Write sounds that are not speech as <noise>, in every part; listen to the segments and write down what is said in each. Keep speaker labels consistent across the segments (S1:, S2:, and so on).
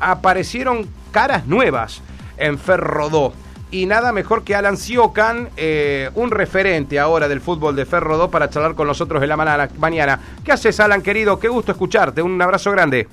S1: aparecieron caras nuevas en Ferrodó. Y nada mejor que Alan Siocan, eh, un referente ahora del fútbol de Ferrodó, para charlar con nosotros en la mañana. ¿Qué haces, Alan, querido? Qué gusto escucharte. Un abrazo grande.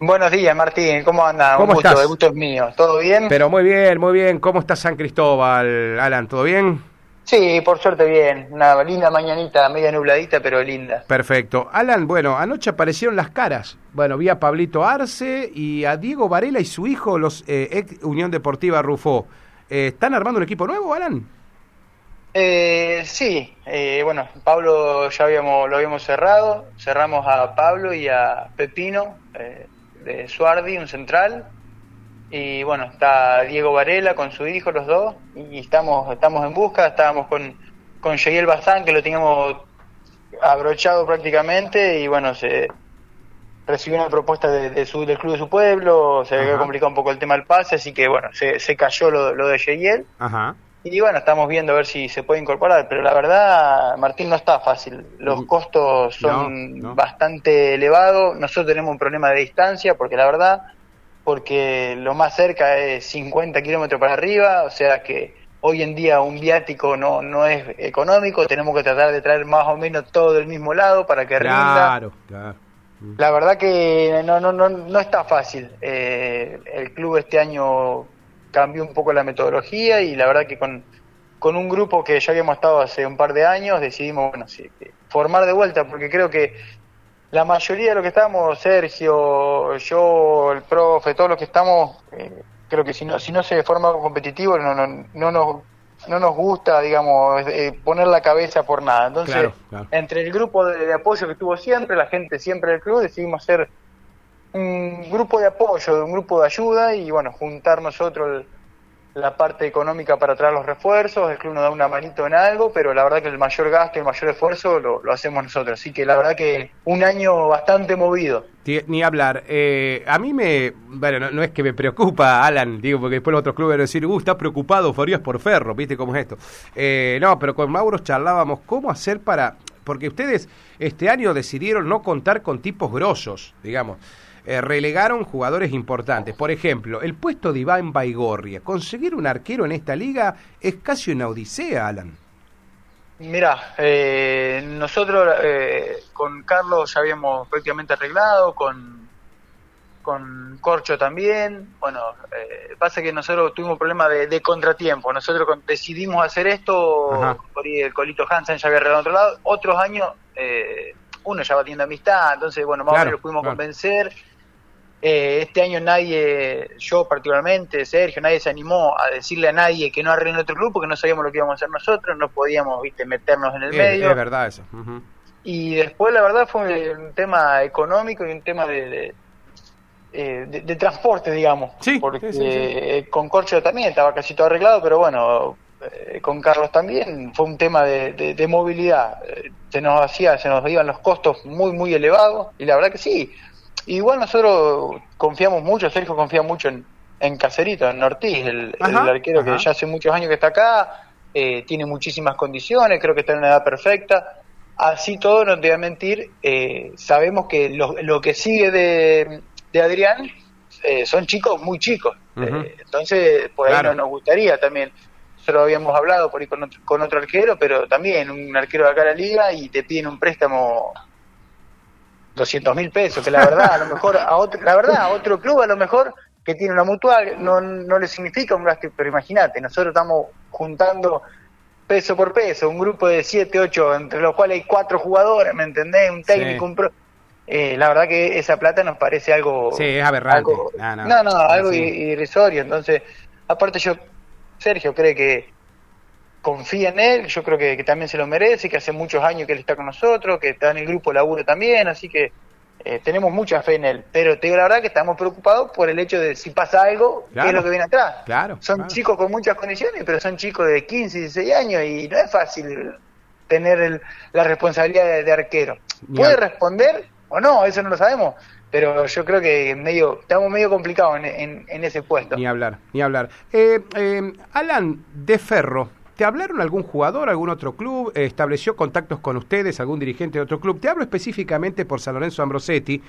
S2: Buenos días, Martín. ¿Cómo andas?
S1: ¿Cómo
S2: un gusto,
S1: estás?
S2: el gusto es mío. ¿Todo bien?
S1: Pero muy bien, muy bien. ¿Cómo está San Cristóbal, Alan? ¿Todo bien?
S2: Sí, por suerte bien. Una linda mañanita, media nubladita, pero linda.
S1: Perfecto. Alan, bueno, anoche aparecieron las caras. Bueno, vi a Pablito Arce y a Diego Varela y su hijo, los eh, ex Unión Deportiva Rufó. Eh, ¿Están armando un equipo nuevo, Alan?
S2: Eh, sí, eh, bueno, Pablo ya habíamos, lo habíamos cerrado. Cerramos a Pablo y a Pepino eh, de Suardi, un central. Y bueno, está Diego Varela con su hijo, los dos. Y estamos, estamos en busca. Estábamos con, con Yehiel Bazán, que lo teníamos abrochado prácticamente. Y bueno, se recibió una propuesta de, de su, del club de su pueblo. Se había complicado un poco el tema del pase, así que bueno, se, se cayó lo, lo de.
S1: Ajá.
S2: Y bueno, estamos viendo a ver si se puede incorporar, pero la verdad, Martín, no está fácil. Los
S1: Mm.
S2: costos son
S1: No, no.
S2: bastante elevados. Nosotros tenemos un problema de distancia, porque la verdad, porque lo más cerca es 50 kilómetros para arriba, o sea que hoy en día un viático no, no es económico, tenemos que tratar de traer más o menos todo del mismo lado para que rinda.
S1: Claro, claro.
S2: La verdad que no, no, no, no está fácil. Eh, el club este año cambió un poco la metodología y la verdad que con, con un grupo que ya habíamos estado hace un par de años decidimos bueno, sí, formar de vuelta porque creo que la mayoría de los que estamos, Sergio, yo, el profe, todos los que estamos, eh, creo que si no, si no se forma algo competitivo no, no, no, nos, no nos gusta, digamos, eh, poner la cabeza por nada. Entonces,
S1: Claro, claro.
S2: entre el grupo de, de apoyo que tuvo siempre, la gente siempre del club, decidimos hacer un grupo de apoyo, un grupo de ayuda y bueno, juntar nosotros el- la parte económica para traer los refuerzos, el club nos da una manito en algo, pero la verdad que el mayor gasto el mayor esfuerzo lo, lo hacemos nosotros. Así que la verdad que un año bastante movido.
S1: Ni hablar. Eh, a mí me. Bueno, no, es que me preocupa, Alan, digo, porque después los otros clubes van a decir, uh, está preocupado Farías por Ferro, ¿viste cómo es esto? Eh, no, pero con Mauro charlábamos cómo hacer para. Porque ustedes este año decidieron no contar con tipos grosos, digamos. Eh, relegaron jugadores importantes. Por ejemplo, el puesto de Iván Baigorria. Conseguir un arquero en esta liga es casi una odisea, Alan.
S2: Mira, eh, nosotros eh, con Carlos ya habíamos prácticamente arreglado, con, con Corcho también. Bueno, eh, pasa que nosotros tuvimos problema de, de contratiempo. Nosotros con- decidimos hacer esto,
S1: Ajá.
S2: por ahí el Colito Hansen ya había arreglado otro lado. Otros años, eh, uno ya va teniendo amistad, entonces, bueno, más
S1: Claro,
S2: o menos lo pudimos
S1: claro.
S2: convencer. Eh, este año nadie, yo particularmente, Sergio, nadie se animó a decirle a nadie que no arregle otro club porque no sabíamos lo que íbamos a hacer nosotros, no podíamos, viste, meternos en el
S1: Es,
S2: medio.
S1: es verdad eso. Ujú.
S2: Y después, la verdad, fue un tema económico y un tema de, de, eh, de- de transporte, digamos.
S1: Sí,
S2: Porque
S1: sí, sí,
S2: eh, con Corcho también estaba casi todo arreglado, pero bueno, eh, con Carlos también fue un tema de, de- de movilidad. Eh, Se nos hacía, se nos iban los costos muy, muy elevados y la verdad que sí. Igual nosotros confiamos mucho, Sergio confía mucho en, en Caserito, en Ortiz, el,
S1: Ajá,
S2: el arquero
S1: ajá.
S2: que ya hace muchos años que está acá, eh, tiene muchísimas condiciones, creo que está en una edad perfecta. Así todo, no te voy a mentir, eh, sabemos que lo, lo que sigue de, de Adrián eh, son chicos muy chicos. Eh, entonces, por ahí
S1: Claro.
S2: no nos gustaría también. Nosotros habíamos hablado por ahí con otro, con otro arquero, pero también un arquero de acá a la liga y te piden un préstamo 200 mil pesos, que la verdad, a lo mejor, a otro, la verdad, a otro club a lo mejor que tiene una mutual no, no le significa un gasto, pero imagínate, nosotros estamos juntando peso por peso, un grupo de 7, 8, entre los cuales hay cuatro jugadores, ¿me entendés? Un técnico,
S1: Sí.
S2: un pro... Eh, la verdad que esa plata nos parece algo...
S1: Sí, es aberrante.
S2: algo-
S1: No, no.
S2: no, no, algo
S1: Sí.
S2: irrisorio. Entonces, aparte yo, Sergio cree que confía en él, yo creo que, que también se lo merece, que hace muchos años que él está con nosotros, que está en el grupo laburo también, así que eh, tenemos mucha fe en él. Pero te digo la verdad que estamos preocupados por el hecho de si pasa algo, qué
S1: Claro.
S2: es lo que viene atrás.
S1: Claro,
S2: Son
S1: claro.
S2: chicos con muchas condiciones, pero son chicos de 15, 16 años y no es fácil tener el- la responsabilidad de, de arquero. ¿Puede responder o no? Eso no lo sabemos. Pero yo creo que medio estamos medio complicados en, en- en ese puesto.
S1: Ni hablar, ni hablar. Eh, eh, Alan de Ferro, ¿te hablaron algún jugador, algún otro club? Eh, ¿Estableció contactos con ustedes, algún dirigente de otro club? Te hablo específicamente por San Lorenzo Ambrosetti,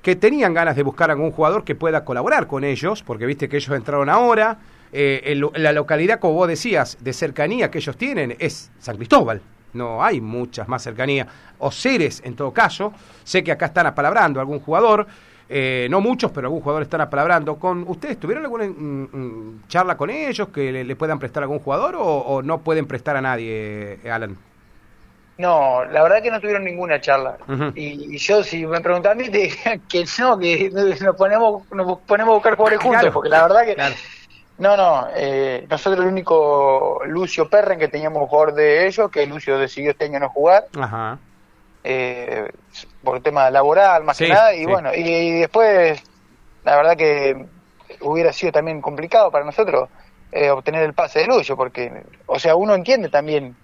S1: que tenían ganas de buscar algún jugador que pueda colaborar con ellos, porque viste que ellos entraron ahora. Eh, la localidad, como vos decías, de cercanía que ellos tienen es San Cristóbal. No hay muchas más cercanías. O Ceres, en todo caso. Sé que acá están apalabrando algún jugador. Eh, no muchos, pero algún jugador están apalabrando. Con, ¿Ustedes tuvieron alguna mm, mm, charla con ellos que le, puedan prestar algún jugador o, no pueden prestar a nadie, Alan?
S2: No, la verdad que no tuvieron ninguna charla. y, yo, si me preguntan a te que no, que <laughs> nos ponemos, nos ponemos a buscar jugadores juntos, porque la verdad que. No, no, eh, nosotros el único Lucio Perren que teníamos jugador de ellos, que Lucio decidió este año no jugar. Ajá. Eh, por tema laboral más que nada, y bueno, y, después, la verdad que hubiera sido también complicado para nosotros eh, obtener el pase de Lucio, porque, o sea, uno entiende también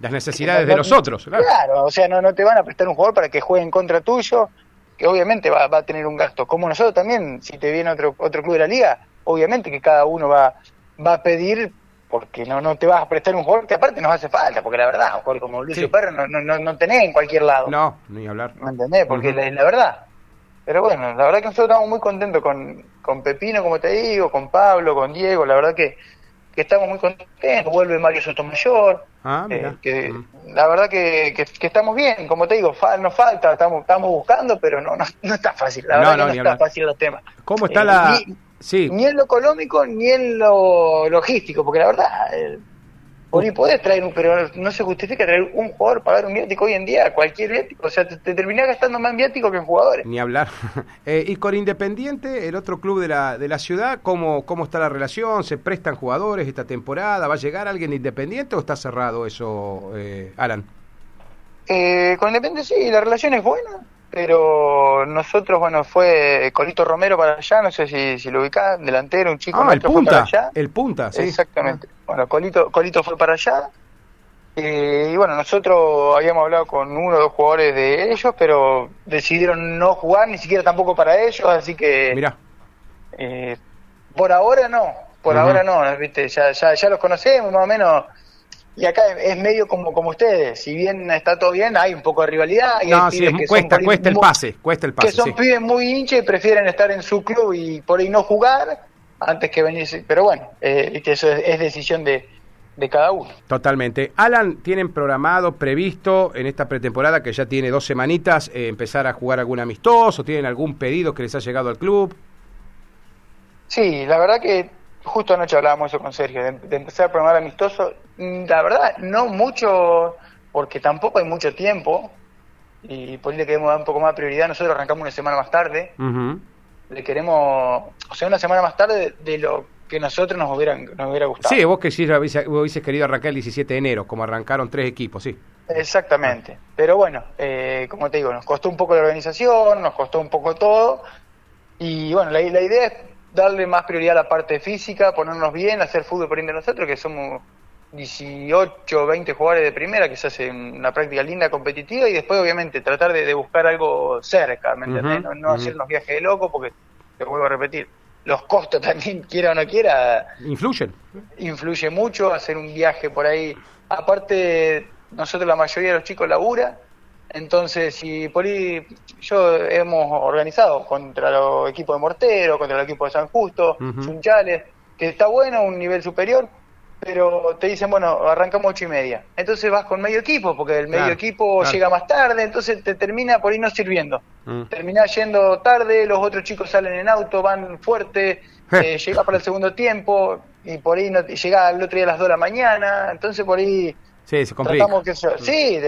S1: las necesidades de los otros.
S2: Claro. o sea, no, no te van a prestar un jugador para que juegue en contra tuyo, que obviamente va, va a tener un gasto. Como nosotros también, si te viene otro, otro club de la liga, obviamente que cada uno va, va a pedir porque no, no te vas a prestar un jugador que aparte nos hace falta, porque la verdad, un jugador como Lucio Pérez no, no, no, tenés en cualquier lado.
S1: No, ni hablar.
S2: ¿Me entendés? Porque es la, verdad. Pero bueno, la verdad que nosotros estamos muy contentos con, con Pepino, como te digo, con Pablo, con Diego, la verdad que, que estamos muy contentos, vuelve Mario Sotomayor, ah, eh, que la verdad que, que, estamos bien, como te digo, nos falta, estamos, estamos buscando, pero no, no, no está fácil, la verdad que no está fácil los temas.
S1: ¿Cómo está eh, la...?
S2: Ni en lo económico ni en lo logístico, porque la verdad, eh, por ahí podés traer un, pero no se justifica traer un jugador para dar un viático hoy en día, cualquier viático, o sea, te, te terminás gastando más viático que en jugadores.
S1: Ni hablar. <laughs> Eh, y con Independiente, el otro club de la, de la ciudad, ¿cómo, ¿cómo está la relación? ¿Se prestan jugadores esta temporada? ¿Va a llegar alguien de Independiente o está cerrado eso, eh, Alan?
S2: Eh, con Independiente sí, la relación es buena pero nosotros, bueno, fue Colito Romero para allá, no sé si, si lo ubicás, delantero, un chico
S1: ah, el punta, El punta, sí.
S2: Exactamente. Bueno, Colito, Colito fue para allá. Eh, y bueno, nosotros habíamos hablado con uno o dos jugadores de ellos, pero decidieron no jugar, ni siquiera tampoco para ellos, así que...
S1: Mira.
S2: Eh, por ahora no, por ahora no, ¿viste? Ya, ya, ya los conocemos, más o menos y acá es medio como, como ustedes, si bien está todo bien, hay un poco de rivalidad. Y
S1: no, sí, cuesta, cuesta el pase, cuesta el pase.
S2: Que son pibes muy hinchas y prefieren estar en su club y por ahí no jugar antes que venir. Pero bueno, eh, eso es, decisión de, de cada uno.
S1: Totalmente. Alan, ¿tienen programado, previsto en esta pretemporada que ya tiene dos semanitas eh, empezar a jugar algún amistoso? ¿Tienen algún pedido que les ha llegado al club?
S2: Sí, la verdad que justo anoche hablábamos eso con Sergio, de, empezar a programar amistoso. La verdad, no mucho, porque tampoco hay mucho tiempo, y por ahí le queremos dar un poco más de prioridad. Nosotros arrancamos una semana más tarde. Le queremos, o sea, una semana más tarde de lo que nosotros nos, hubieran, nos hubiera gustado.
S1: Sí, vos que sí hubieses querido arrancar el 17 de enero, como arrancaron tres equipos, sí.
S2: Exactamente. Pero bueno, eh, como te digo, nos costó un poco la organización, nos costó un poco todo. Y bueno, la, la idea es darle más prioridad a la parte física, ponernos bien, hacer fútbol por de nosotros, que somos 18 20 jugadores de primera, que se hace una práctica linda, competitiva, y después obviamente tratar de, buscar algo cerca, ¿me entendés? no, hacernos viajes de loco, porque, te vuelvo a repetir, los costos <laughs> también, quiera o no quiera...
S1: Influyen.
S2: Influye mucho hacer un viaje por ahí. Aparte, nosotros la mayoría de los chicos labura, entonces, si por ahí yo hemos organizado contra los equipos de Mortero, contra el equipo de San Justo, Chunchales, que está bueno, un nivel superior, pero te dicen, bueno, arrancamos ocho y media. Entonces vas con medio equipo, porque el medio equipo llega más tarde, entonces te termina por ahí no sirviendo. Mm. Termina yendo tarde, los otros chicos salen en auto, van fuerte, <laughs> eh, llega para el segundo tiempo, y por ahí no, llega el otro día a las dos de la mañana, entonces por ahí
S1: Sí, se complica.
S2: sí,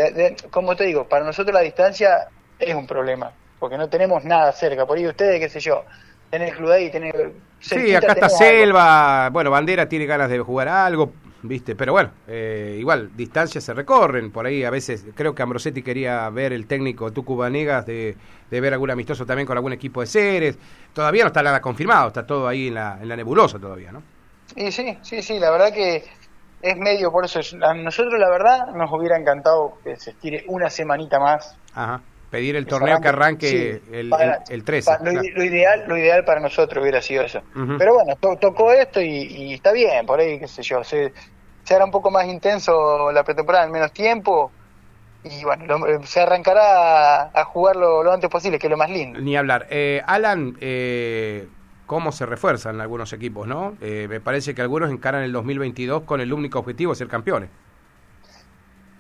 S2: como te digo, para nosotros la distancia es un problema, porque no tenemos nada cerca. Por ahí ustedes, qué sé yo, tener el club ahí, tener...
S1: Sí, acá está Selva, bueno, Bandera tiene ganas de jugar algo, viste, pero bueno, eh, igual, distancias se recorren, por ahí a veces, creo que Ambrosetti quería ver el técnico Tucu Vanegas de, de ver algún amistoso también con algún equipo de Ceres, todavía no está nada confirmado, está todo ahí en la, en la nebulosa todavía, ¿no?
S2: Y sí, sí, sí, la verdad que es medio por eso. A nosotros, la verdad, nos hubiera encantado que se estire una semanita más.
S1: Ajá. Pedir el torneo que arranque el, el, 13.
S2: lo, ideal, lo ideal para nosotros hubiera sido eso. Pero bueno, tocó esto y, está bien, por ahí, qué sé yo. Se, se hará un poco más intenso la pretemporada en menos tiempo. y bueno, se arrancará a, jugarlo lo antes posible, que es lo más lindo.
S1: Ni hablar. Eh, Alan, eh, ¿cómo se refuerzan algunos equipos, no? Eh, me parece que algunos encaran el 2022 con el único objetivo de ser campeones.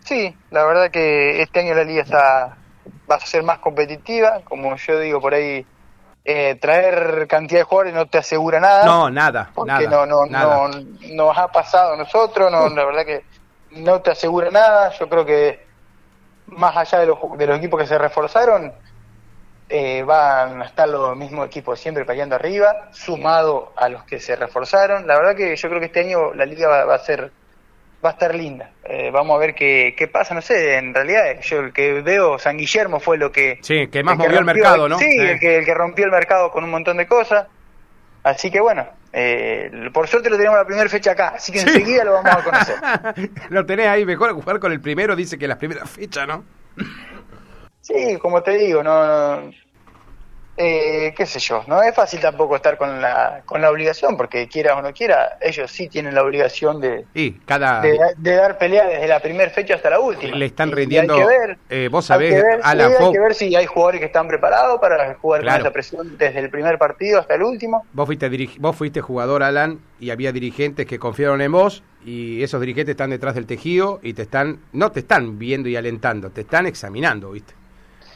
S2: Sí, la verdad que este año la liga está va a ser más competitiva, como yo digo por ahí. traer cantidad de jugadores no te asegura nada.
S1: No, nada.
S2: Porque no, no, no nos ha pasado a nosotros, no, la verdad que no te asegura nada. Yo creo que más allá de los, de los equipos que se reforzaron, eh, van a estar los mismos equipos siempre peleando arriba, sumado a los que se reforzaron. La verdad que yo creo que este año la liga va, a ser va a estar linda. Eh, vamos a ver qué, qué pasa, no sé, en realidad yo el que veo, San Guillermo fue lo que...
S1: Sí, que más movió el mercado, ¿no?
S2: Sí, el, que, el que rompió el mercado con un montón de cosas. Así que bueno, eh, por suerte lo tenemos la primera fecha acá, así que enseguida lo vamos a conocer. <laughs>
S1: lo tenés ahí, mejor jugar con el primero, dice que la primera fecha, ¿no? <laughs>
S2: sí, como te digo, no, eh, qué sé yo, no es fácil tampoco estar con la, con la obligación, porque quiera o no quiera, ellos sí tienen la obligación de,
S1: cada...
S2: de, dar pelea desde la primera fecha hasta la última.
S1: Le están rindiendo, hay que ver,
S2: eh, vos sabés, hay que, ver, si hay jugadores que están preparados para jugar con esa presión desde el primer partido hasta el último.
S1: Vos fuiste, vos fuiste jugador, Alan, y había dirigentes que confiaron en vos, y esos dirigentes están detrás del tejido y te están, no te están viendo y alentando, te están examinando, ¿viste?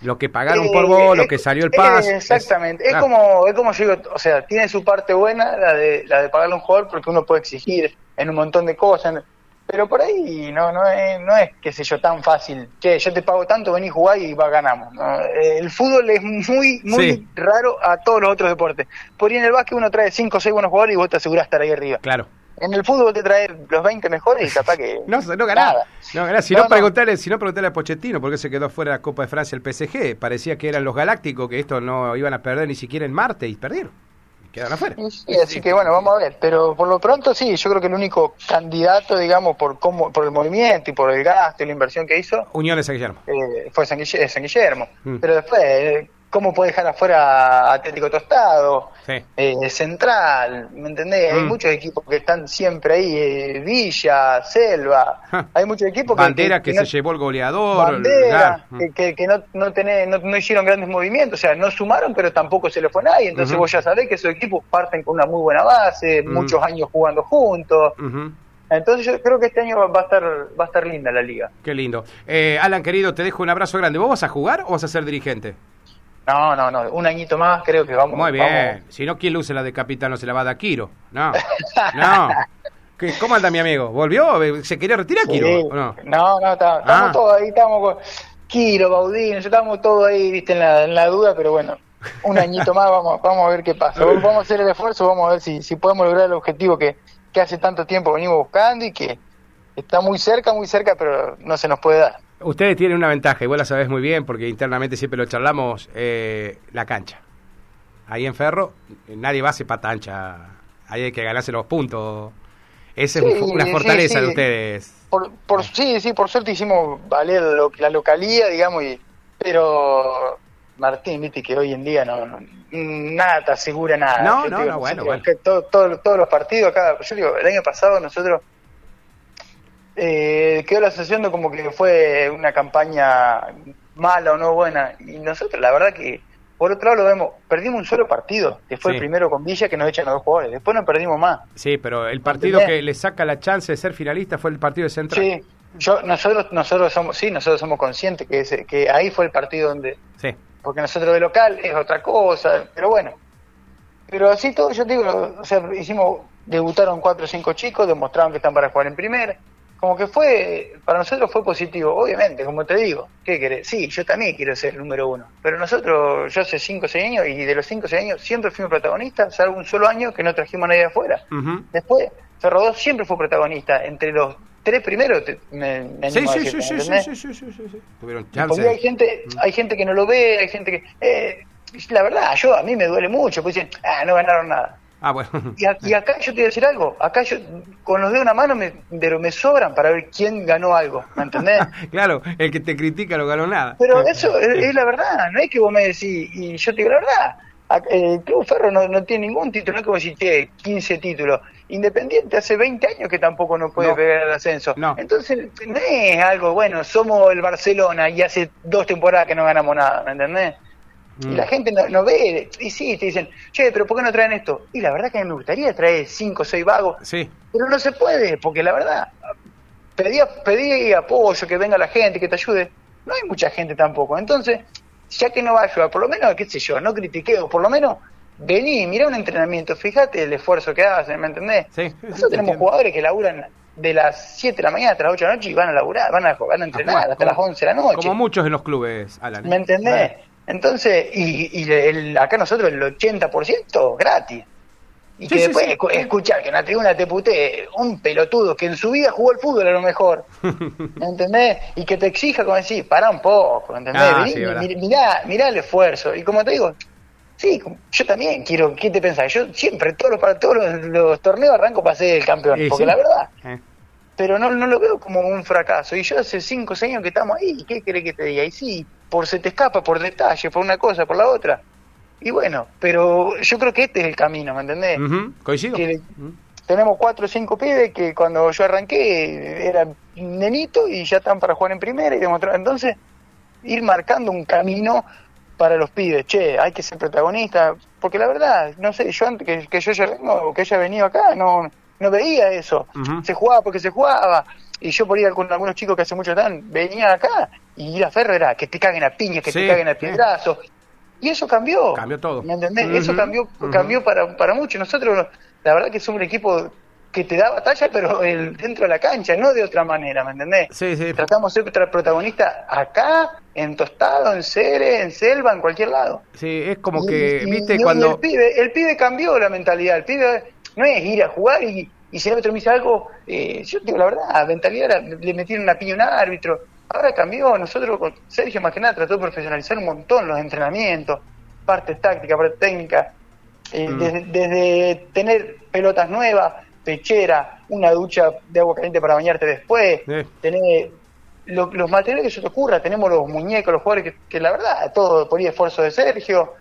S1: Lo que pagaron por vos, lo que salió el pase.
S2: exactamente, es, como es como yo digo, o sea, tiene su parte buena la de la de pagarle a un jugador porque uno puede exigir en un montón de cosas, pero por ahí no no es no es qué sé yo tan fácil, que yo te pago tanto, vení a jugar y va ganamos. El fútbol es muy muy raro a todos los otros deportes. Por ahí en el básquet uno trae 5 o 6 buenos jugadores y vos te asegurás estar ahí arriba.
S1: Claro.
S2: En el fútbol te trae los 20 mejores y capaz que. <laughs>
S1: no, no ganás. No ganás. Si no, preguntarle, si no preguntarle a Pochettino por qué se quedó fuera de la Copa de Francia el PSG. Parecía que eran los galácticos, que esto no iban a perder ni siquiera en Marte y perdieron. Quedaron afuera.
S2: así que bueno, vamos a ver. Pero por lo pronto sí, yo creo que el único candidato, digamos, por cómo, por el movimiento y por el gasto y la inversión que hizo.
S1: Unión de San Guillermo.
S2: Eh, fue San, Guillermo. Mm. Pero después. Eh, ¿Cómo puede dejar afuera Atlético Tostado? Eh, Central, ¿me entendés? Hay mm. muchos equipos que están siempre ahí, eh, Villa, Selva, <laughs> hay muchos equipos
S1: que... Bandera que, se llevó el goleador.
S2: Bandera, que, que, no, no, no, hicieron grandes movimientos, o sea, no sumaron, pero tampoco se le fue nadie, entonces vos ya sabés que esos equipos parten con una muy buena base, mm. muchos años jugando juntos. Entonces yo creo que este año va a estar va a estar linda la liga.
S1: Qué lindo. Eh, Alan, querido, te dejo un abrazo grande. ¿Vos vas a jugar o vas a ser dirigente?
S2: No, no, no. Un añito más creo que vamos.
S1: Muy bien. Si no, ¿quién luce la de capitán? No se la va a dar Kiro. No. No. ¿Cómo anda mi amigo? ¿Volvió? ¿Se quería retirar Kiro?
S2: no? no, no, estamos, ah. todos ahí, estamos con Kiro, Baudín, estamos todos ahí, viste, en la, en la duda, pero bueno, un añito más vamos, vamos a ver qué pasa. Vamos a hacer el esfuerzo, vamos a ver si, si podemos lograr el objetivo que, que hace tanto tiempo venimos buscando y que está muy cerca, muy cerca, pero no se nos puede dar.
S1: Ustedes tienen una ventaja, y vos la sabés muy bien, porque internamente siempre lo charlamos, eh, la cancha. Ahí en Ferro, nadie va a hacer patancha. Ahí hay que ganarse los puntos. Esa es una fortaleza de ustedes.
S2: Por, por, sí, sí, por suerte hicimos valer la localía, digamos, y, pero Martín, viste que hoy en día no, nada te asegura nada.
S1: No, no, no, bueno, bueno.
S2: todos los partidos acá, yo digo, el año pasado nosotros eh, quedó la sensación de como que fue una campaña mala o no buena. Y nosotros, la verdad que, por otro lado, lo vemos, perdimos un solo partido, que fue el primero con Villa, que nos echan a dos jugadores. Después no perdimos más.
S1: Sí, pero el partido que le saca la chance de ser finalista fue el partido de Central.
S2: Sí, yo, nosotros, nosotros somos, sí, nosotros somos conscientes que, ese, que ahí fue el partido donde...
S1: Sí.
S2: Porque nosotros de local es otra cosa, pero bueno. Pero así todo, yo digo, o sea, hicimos, debutaron cuatro o cinco chicos, demostraron que están para jugar en primera como que fue, para nosotros fue positivo, obviamente, como te digo, ¿qué querés? Sí, yo también quiero ser el número uno, pero nosotros, yo hace 5 o 6 años, y de los 5 o 6 años siempre fuimos protagonistas, salvo un solo año que no trajimos a nadie afuera. Uh -huh. Después, Ferrodó siempre fue protagonista, entre los tres primeros, te, me, me
S1: sí, sí, decirte, sí, sí, sí, sí, sí, sí, sí,
S2: Tuvieron chance. Hay gente, hay gente que no lo ve, hay gente que... Eh, la verdad, yo a mí me duele mucho, pues dicen, ah, no ganaron nada.
S1: Ah, bueno.
S2: Y, acá yo te voy a decir algo, acá yo con los de una mano me, me sobran para ver quién ganó algo, ¿me entendés? <laughs>
S1: claro, el que te critica no ganó nada.
S2: Pero eso es, la verdad, no es que vos me decís, y yo te digo la verdad, El Club Ferro no, no tiene ningún título, no es como si tiene 15 títulos. Independiente hace 20 años que tampoco no puede pegar el ascenso. Entonces, no es algo bueno, somos el Barcelona y hace dos temporadas que no ganamos nada, ¿me entendés? Y la mm. gente no, ve, y sí, te dicen, che, pero ¿por qué no traen esto? Y la verdad que a mí me gustaría traer cinco o seis vagos,
S1: sí.
S2: pero no se puede, porque la verdad, pedí, pedí apoyo, que venga la gente, que te ayude, no hay mucha gente tampoco. Entonces, ya que no va a ayudar, por lo menos, qué sé yo, no critiqueo, por lo menos vení, mira un entrenamiento, fíjate el esfuerzo que hacen, ¿me entendés?
S1: Sí,
S2: Nosotros tenemos jugadores que laburan de las 7 de la mañana hasta las 8 de la noche y van a laburar, van a, van a entrenar hasta las 11 de la noche.
S1: Como muchos en los clubes, Alan.
S2: ¿Me entendés? Entonces, y, y el, acá nosotros el 80% gratis. Y que después escuchar que en la tribuna te putee un pelotudo que en su vida jugó el fútbol a lo mejor. ¿Me <laughs> entendés? Y que te exija como decir, para un poco, ¿entendés? Ah, mirá, mirá, el esfuerzo. Y como te digo, sí, yo también quiero, ¿qué te pensás? Yo siempre, todos los, para todos los, torneos arranco para ser el campeón. porque la verdad, eh. pero no, no lo veo como un fracaso. Y yo hace 5 o 6 años que estamos ahí, ¿qué querés que te diga? Y sí, por se te escapa, por detalle, por una cosa, por la otra. Y bueno, pero yo creo que este es el camino, ¿me entendés?
S1: Coincido.
S2: Tenemos cuatro o cinco pibes que cuando yo arranqué eran nenito y ya están para jugar en primera y demostrar. Entonces, ir marcando un camino para los pibes. Che, hay que ser protagonista. Porque la verdad, no sé, yo antes que, que yo ya vengo, que haya venido acá, no, no veía eso. Se jugaba porque se jugaba. Y yo por ir con algunos chicos que hace mucho están, venían acá y ir a Ferro era que te caguen a piñas, que te caguen a piedrazos. Y eso cambió.
S1: Cambió todo.
S2: ¿Me entendés? Eso cambió, cambió para, para mucho. Nosotros, la verdad que somos un equipo que te da batalla, pero el, dentro de la cancha, no de otra manera, ¿me entendés?
S1: Sí, sí.
S2: Tratamos de ser protagonistas acá, en Tostado, en Cere, en Selva, en cualquier lado.
S1: Sí, es como que, viste, cuando...
S2: El pibe, el pibe cambió la mentalidad, el pibe no es ir a jugar y, y si el árbitro me dice algo, eh, yo digo la verdad, la mentalidad era, le metieron una piña a un árbitro, ahora cambió, nosotros con Sergio más que nada trató de profesionalizar un montón los entrenamientos, parte táctica, parte técnica, eh, mm. desde, tener pelotas nuevas, pechera, una ducha de agua caliente para bañarte después, tener los materiales que se te ocurra, tenemos los muñecos, los jugadores que, la verdad, todo por esfuerzo de Sergio,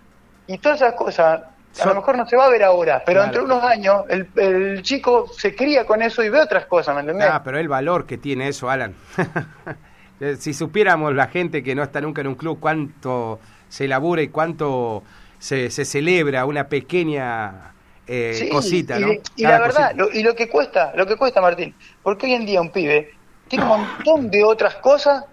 S2: y todas esas cosas, a lo mejor no se va a ver ahora, pero entre unos años el, el, chico se cría con eso y ve otras cosas, ¿me entendés?
S1: Ah, pero el valor que tiene eso, Alan. <laughs> si supiéramos la gente que no está nunca en un club cuánto se elabora y cuánto se, se celebra una pequeña eh, cosita, ¿no?
S2: Y, la verdad, Lo, y lo que cuesta, lo que cuesta, Martín, porque hoy en día un pibe tiene un montón de otras cosas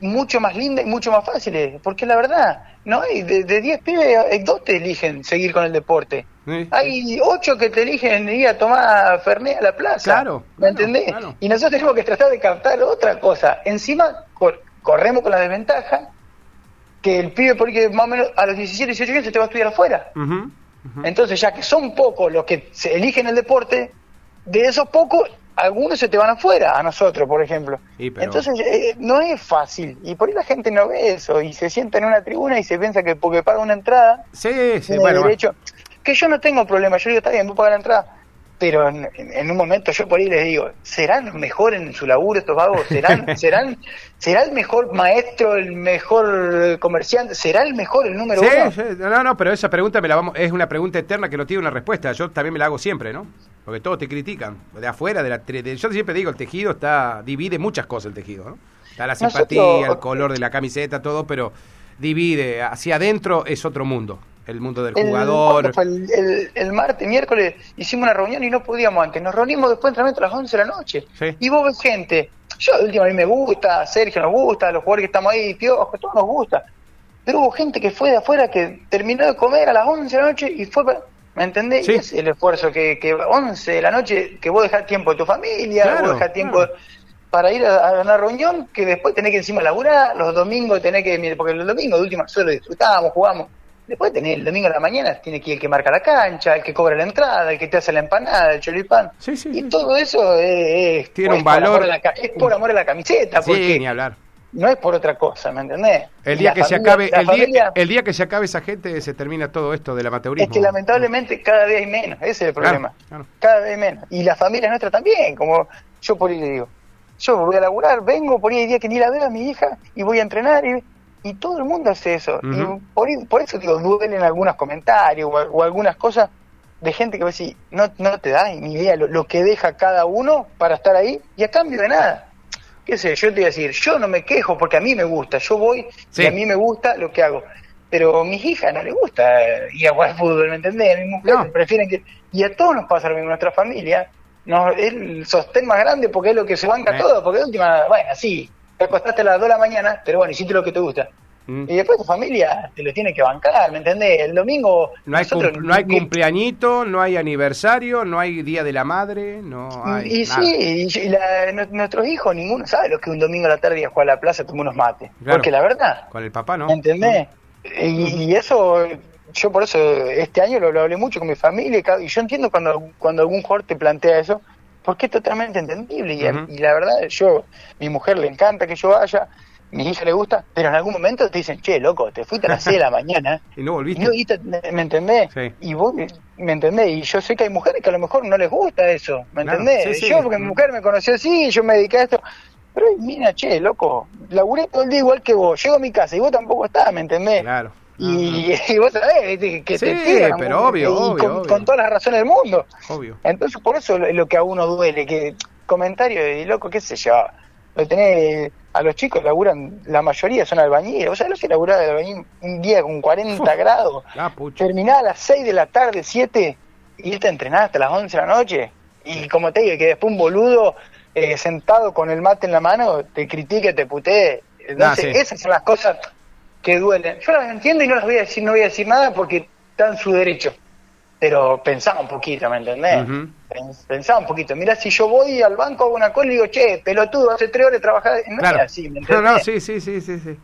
S2: mucho más lindas y mucho más fáciles, porque la verdad, no hay de 10 pibes, hay dos te eligen seguir con el deporte. Hay ocho que te eligen ir a tomar Fernet a la plaza.
S1: Claro.
S2: ¿Me entendés? Y nosotros tenemos que tratar de captar otra cosa. Encima, corremos con la desventaja que el pibe, porque más o menos a los 17, 18 años se te va a estudiar afuera. Entonces, ya que son pocos los que se eligen el deporte, de esos pocos, algunos se te van afuera, a nosotros, por ejemplo. Entonces, eh, no es fácil. Y por ahí la gente no ve eso y se sienta en una tribuna y se piensa que porque paga una entrada,
S1: sí, sí, bueno,
S2: derecho. Que yo no tengo problema, yo digo, está bien, vos pagar la entrada pero en, un momento yo por ahí les digo, ¿serán mejor en su laburo estos vagos? ¿Serán, <laughs> serán, ¿Será el mejor maestro, el mejor comerciante? ¿Será el mejor, el número uno?
S1: Sí, no, no, pero esa pregunta me la vamos, es una pregunta eterna que no tiene una respuesta. Yo también me la hago siempre, ¿no? Porque todos te critican, de afuera, de la... yo siempre digo, el tejido está divide muchas cosas el tejido, ¿no? Está la simpatía, el color de la camiseta, todo, pero divide. Hacia adentro es otro mundo el mundo del jugador.
S2: El, el, martes, miércoles, hicimos una reunión y no podíamos antes. Nos reunimos después de entrenamiento a las 11 de la noche. Y vos ves gente. Yo, último, a mí me gusta, Sergio nos gusta, los jugadores que estamos ahí, Piojo, todos nos gusta. Pero hubo gente que fue de afuera que terminó de comer a las 11 de la noche y fue ¿Me entendés? es el esfuerzo que, que 11 de la noche, que vos dejás tiempo de tu familia, vos dejás tiempo para ir a, una reunión, que después tenés que encima laburar, los domingos tenés que, porque los domingos de última solo disfrutamos, jugamos. Después tenés el domingo a la mañana, tiene que ir el que marca la cancha, el que cobra la entrada, el que te hace la empanada, el choripán.
S1: Sí, sí,
S2: y todo eso es,
S1: tiene un valor.
S2: es por amor a la camiseta.
S1: Sí, ni hablar.
S2: No es por otra cosa, ¿me entendés?
S1: El día que se acabe, el, día, el día que se acabe esa gente, se termina todo esto del amateurismo.
S2: Es que lamentablemente cada día hay menos, ese es el problema. Cada vez hay menos. Y la familia nuestra también, como yo por ahí le digo. Yo voy a laburar, vengo, por ahí hay día que ni la veo a mi hija y voy a entrenar y Y todo el mundo hace eso. Y por, por, eso digo, duelen algunos comentarios o, algunas cosas de gente que va a decir, no, no te da ni idea lo, que deja cada uno para estar ahí y a cambio de nada. ¿Qué sé? Yo te voy a decir, yo no me quejo porque a mí me gusta, yo voy y a mí me gusta lo que hago. Pero a mis hijas no les gusta ir a jugar fútbol, ¿me entendés? A mi mujer prefieren que... Y a todos nos pasa lo mismo, nuestra familia no, es el sostén más grande porque es lo que se banca todo, porque de última, bueno, sí, te acostaste a las 2 de la mañana, pero bueno, hiciste lo que te gusta. Mm. Y después tu familia te lo tiene que bancar, ¿me entendés? El domingo...
S1: No hay, no hay cumpleañito, no hay aniversario, no hay Día de la Madre, no hay...
S2: Y sí, y nuestros hijos, ninguno sabe lo que un domingo a la tarde ir a jugar a la plaza tomar unos mates. porque la verdad...
S1: Con el papá, ¿no?
S2: ¿Me entendés? Y, y, eso yo por eso este año lo, hablé mucho con mi familia y yo entiendo cuando, cuando algún jugador te plantea eso, porque es totalmente entendible. Y, la verdad, yo, mi mujer le encanta que yo vaya, mi hija le gusta, pero en algún momento te dicen, che, loco, te fuiste a las 6 de la <laughs> mañana.
S1: y no volviste.
S2: ¿Me entendés? Y vos, ¿me entendés? Y yo sé que hay mujeres que a lo mejor no les gusta eso, ¿me entendés? yo, porque mi mujer me conoció así, yo me dediqué a esto. Pero mira, che, loco, laburé todo el día igual que vos, llego a mi casa y vos tampoco estás, ¿me entendés?
S1: Claro.
S2: Y, <laughs> vos sabés que
S1: te tiran, pero obvio,
S2: con, todas las razones del mundo. Obvio. Entonces, por eso es lo que a uno duele, que comentario de loco, qué sé yo, lo tenés, a los chicos laburan, la mayoría son albañiles, o sea, lo que laburar de albañil un día con 40 <laughs> grados, terminás a las 6 de la tarde, 7, y irte a entrenar hasta las 11 de la noche, y como te digo, que después un boludo eh, sentado con el mate en la mano te critique, te putee. Entonces, esas son las cosas que duelen. Yo las entiendo y no las voy a decir, no voy a decir nada porque está en su derecho. Pero pensaba un poquito, ¿me entendés? Pensaba un poquito. Mira, si yo voy al banco, hago una cola y digo, che, pelotudo, hace tres horas de trabajar. No
S1: claro. es así, ¿me entendés? <laughs> No, no, sí, sí, sí, sí, sí.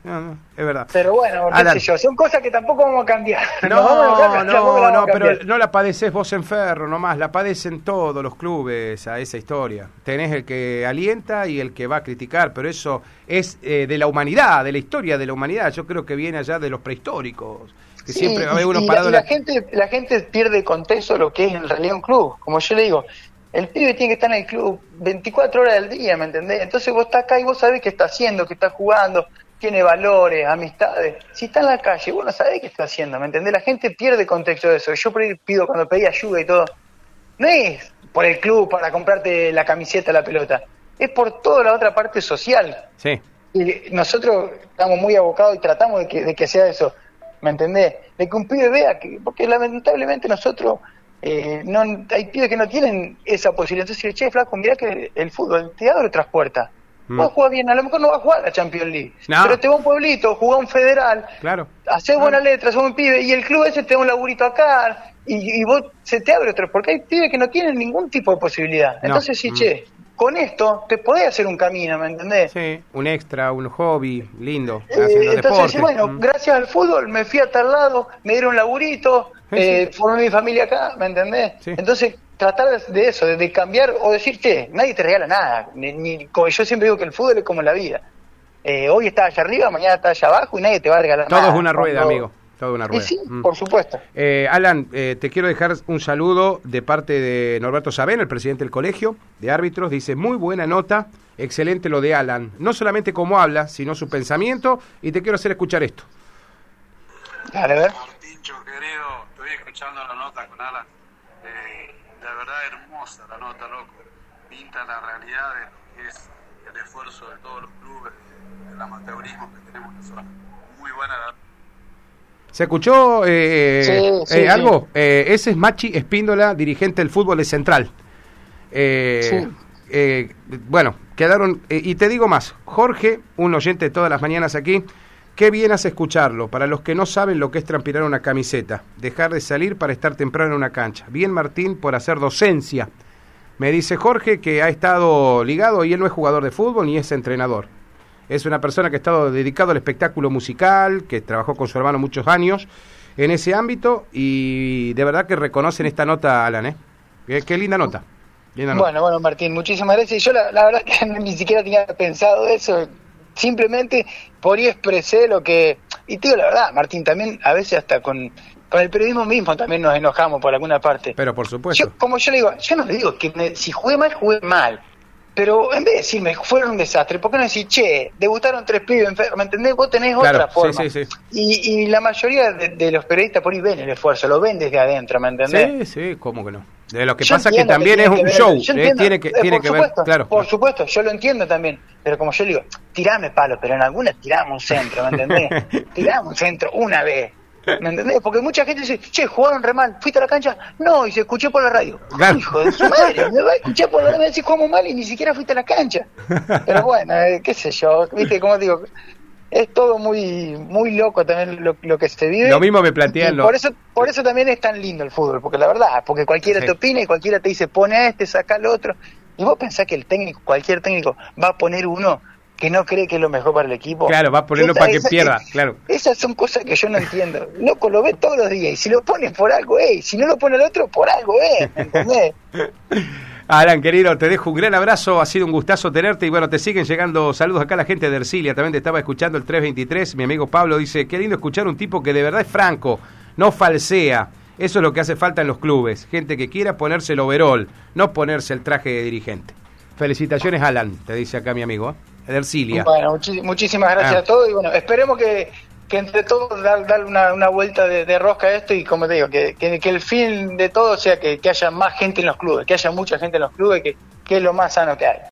S1: es verdad.
S2: Pero bueno, qué sé yo, son cosas que tampoco vamos a cambiar. <laughs>
S1: No, no, no, pero no la padeces vos en Ferro nomás, la padecen todos los clubes a esa historia. Tenés el que alienta y el que va a criticar, pero eso es eh, de la humanidad, de la historia de la humanidad. Yo creo que viene allá de los prehistóricos siempre uno
S2: parado. La, gente, la gente pierde contexto lo que es en realidad un club. Como yo le digo, el pibe tiene que estar en el club 24 horas del día, ¿me entendés? Entonces vos estás acá y vos sabés qué está haciendo, qué está jugando, tiene valores, amistades. Si está en la calle, vos no sabés qué está haciendo, ¿me entendés? La gente pierde contexto de eso. Yo pido cuando pedí ayuda y todo, no es por el club para comprarte la camiseta, la pelota, es por toda la otra parte social.
S1: Sí.
S2: Y nosotros estamos muy abocados y tratamos de que, de que sea eso. ¿Me entendés? De que un pibe vea que, porque lamentablemente nosotros, eh, no hay pibes que no tienen esa posibilidad. Entonces, che, flaco, mirá que el fútbol te abre otras puertas. Mm. Vos jugás bien, a lo mejor no vas a jugar a la Champions League, pero te va a un pueblito, jugás un federal,
S1: claro.
S2: haces buena letra, sos un pibe, y el club ese te da un laburito acá, y, vos se te abre otro, porque hay pibes que no tienen ningún tipo de posibilidad. Entonces, sí, mm. che, con esto te podés hacer un camino, ¿me entendés?
S1: Sí, un extra, un hobby lindo.
S2: Eh, entonces, bueno, mm. gracias al fútbol me fui a tal lado, me dieron un laburito, eh, formé mi familia acá, ¿me entendés? Entonces, tratar de eso, de, cambiar o decirte, nadie te regala nada. Ni, yo siempre digo que el fútbol es como la vida. Eh, hoy está allá arriba, mañana está allá abajo y nadie te va a regalar
S1: nada.
S2: Todo
S1: es una rueda, amigo una rueda.
S2: sí, mm. por supuesto.
S1: Eh, Alan, eh, te quiero dejar un saludo de parte de Norberto Sabén, el presidente del colegio de árbitros. Dice, muy buena nota, excelente lo de Alan. No solamente cómo habla, sino su pensamiento. Y te quiero hacer escuchar esto.
S2: Dale, ver.
S3: Martincho, querido, estoy escuchando la nota con Alan. Eh, la verdad hermosa la nota, loco. Pinta la realidad de lo que es el esfuerzo de todos los clubes, el amateurismo que tenemos nosotros. Muy buena la
S1: ¿Se escuchó eh, eh, algo? Eh, ese es Machi Espíndola, dirigente del fútbol de Central. bueno, quedaron... y te digo más, Jorge, un oyente de todas las mañanas aquí, qué bien hace escucharlo, para los que no saben lo que es transpirar una camiseta, dejar de salir para estar temprano en una cancha. Bien Martín por hacer docencia. Me dice Jorge que ha estado ligado y él no es jugador de fútbol ni es entrenador es una persona que ha estado dedicado al espectáculo musical, que trabajó con su hermano muchos años en ese ámbito y de verdad que reconocen esta nota, Alan, ¿eh? Qué, linda nota.
S2: Bueno, bueno, Martín, muchísimas gracias. Yo la, verdad que <laughs> ni siquiera tenía pensado eso. Simplemente por ahí expresé lo que... Y te digo la verdad, Martín, también a veces hasta con, con el periodismo mismo también nos enojamos por alguna parte.
S1: Pero por supuesto.
S2: como yo le digo, yo no le digo que si juegue mal, juegue mal pero en vez de decirme fueron un desastre, ¿por qué no decir, che, debutaron tres pibes enfermos? ¿Me entendés? Vos tenés
S1: Claro,
S2: otra forma.
S1: sí, sí, sí.
S2: Y, y la mayoría de, de los periodistas por ahí ven el esfuerzo, lo ven desde adentro, ¿me entendés?
S1: Sí, sí, ¿cómo que no? De lo que
S2: Yo
S1: pasa que también es un
S2: ver-
S1: show, eh,
S2: entiendo,
S1: tiene que,
S2: eh,
S1: tiene que ver,
S2: supuesto,
S1: claro.
S2: Por supuesto, yo lo entiendo también. Pero como yo le digo, tirame palo, pero en alguna tiramos un centro, ¿me entendés? <laughs> tiramos un centro una vez. ¿Me entendés? Porque mucha gente dice, che, jugaron re mal, ¿fuiste a la cancha? No, y se escuchó por la radio.
S1: Claro.
S2: Hijo de su madre, me va a escuchar por la radio decir jugamos mal y ni siquiera fuiste a la cancha. Pero bueno, eh, qué sé yo, viste, como digo, es todo muy muy loco también lo, lo que se vive.
S1: Lo mismo me plantean los-
S2: Por eso, por eso también es tan lindo el fútbol, porque la verdad, porque cualquiera
S1: Sí.
S2: te opina y cualquiera te dice pone a este, saca al otro. Y vos pensás que el técnico, cualquier técnico, va a poner uno que no cree que es lo mejor para el equipo.
S1: Claro, va a ponerlo
S2: Esa-
S1: para que
S2: esa-
S1: pierda, claro.
S2: Esas son cosas que yo no entiendo. Loco, lo ves todos los días. Y si lo pones por algo, es. Si no lo pone el otro, por algo. ¿me ¿Entendés? <laughs>
S1: Alan, querido, te dejo un gran abrazo, ha sido un gustazo tenerte y bueno, te siguen llegando saludos acá la gente de Ercilia, también te estaba escuchando el 323, mi amigo Pablo dice, qué lindo escuchar un tipo que de verdad es franco, no falsea, eso es lo que hace falta en los clubes, gente que quiera ponerse el overall, no ponerse el traje de dirigente. Felicitaciones Alan, te dice acá mi amigo, ¿eh?
S2: Bueno, muchísimas gracias
S1: Ah.
S2: a todos. Y bueno, esperemos que, que entre todos dar, darle una, una vuelta de, de rosca a esto. Y como te digo, que, que, que el fin de todo sea que, que haya más gente en los clubes, que haya mucha gente en los clubes, que, que es lo más sano que hay.